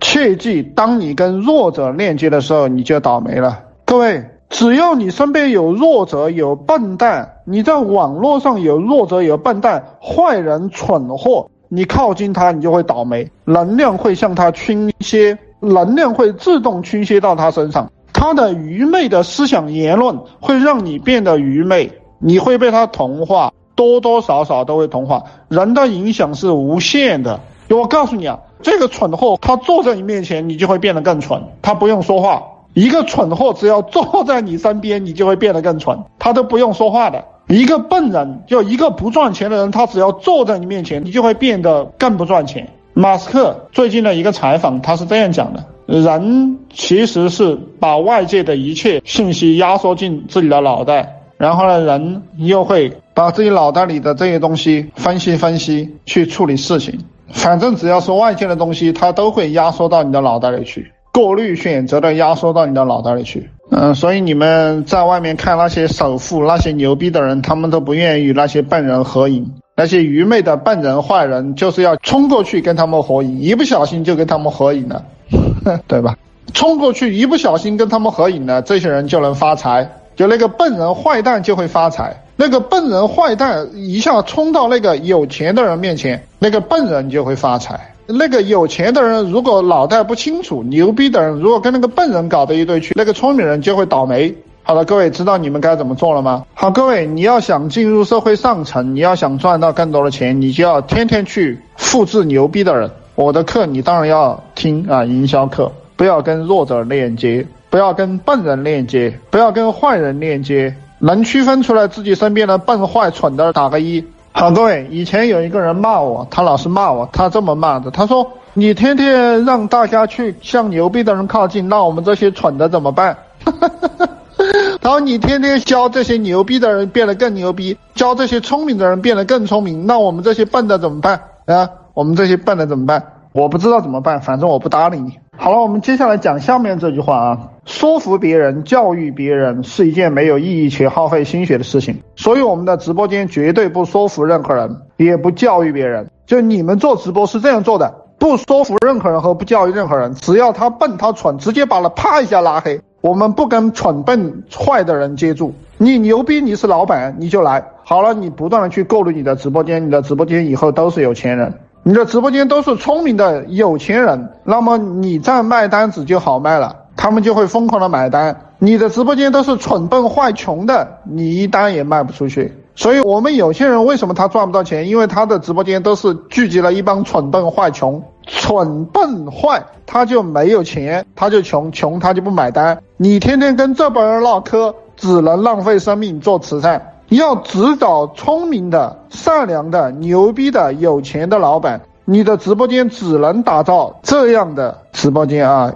切记，当你跟弱者链接的时候，你就倒霉了。各位，只要你身边有弱者、有笨蛋，你在网络上有弱者、有笨蛋、坏人、蠢货，你靠近他，你就会倒霉，能量会向他倾斜，能量会自动倾斜到他身上。他的愚昧的思想言论会让你变得愚昧，你会被他同化，多多少少都会同化。人的影响是无限的。我告诉你啊，这个蠢货他坐在你面前，你就会变得更蠢。他不用说话。一个蠢货只要坐在你身边，你就会变得更蠢。他都不用说话的。一个笨人，就一个不赚钱的人，他只要坐在你面前，你就会变得更不赚钱。马斯克最近的一个采访，他是这样讲的：人其实是把外界的一切信息压缩进自己的脑袋，然后呢，人又会把自己脑袋里的这些东西分析分析，去处理事情。反正只要是外界的东西，它都会压缩到你的脑袋里去。过滤选择的压缩到你的脑袋里去，嗯，所以你们在外面看那些首富、那些牛逼的人，他们都不愿意与那些笨人合影。那些愚昧的笨人、坏人，就是要冲过去跟他们合影，一不小心就跟他们合影了，对吧？冲过去一不小心跟他们合影了，这些人就能发财，就那个笨人坏蛋就会发财。那个笨人坏蛋一下冲到那个有钱的人面前，那个笨人就会发财。那个有钱的人如果脑袋不清楚，牛逼的人如果跟那个笨人搞到一堆去，那个聪明人就会倒霉。好了，各位知道你们该怎么做了吗？好，各位，你要想进入社会上层，你要想赚到更多的钱，你就要天天去复制牛逼的人。我的课你当然要听啊，营销课，不要跟弱者链接，不要跟笨人链接，不要跟坏人链接，能区分出来自己身边的笨坏蠢的打个一。好，各位，以前有一个人骂我，他老是骂我，他这么骂的，他说：“你天天让大家去向牛逼的人靠近，那我们这些蠢的怎么办？”他说：“你天天教这些牛逼的人变得更牛逼，教这些聪明的人变得更聪明，那我们这些笨的怎么办啊？我们这些笨的怎么办？我不知道怎么办，反正我不搭理你。”好了，我们接下来讲下面这句话啊，说服别人、教育别人是一件没有意义且耗费心血的事情，所以我们的直播间绝对不说服任何人，也不教育别人。就你们做直播是这样做的，不说服任何人和不教育任何人，只要他笨他蠢，直接把他啪一下拉黑。我们不跟蠢笨坏的人接触。你牛逼，你是老板，你就来。好了，你不断的去过滤你的直播间，你的直播间以后都是有钱人。你的直播间都是聪明的有钱人，那么你再卖单子就好卖了，他们就会疯狂的买单。你的直播间都是蠢笨坏穷的，你一单也卖不出去。所以，我们有些人为什么他赚不到钱？因为他的直播间都是聚集了一帮蠢笨坏穷，蠢笨坏他就没有钱，他就穷，穷他就不买单。你天天跟这帮人唠嗑，只能浪费生命做慈善。要只找聪明的、善良的、牛逼的、有钱的老板，你的直播间只能打造这样的直播间啊！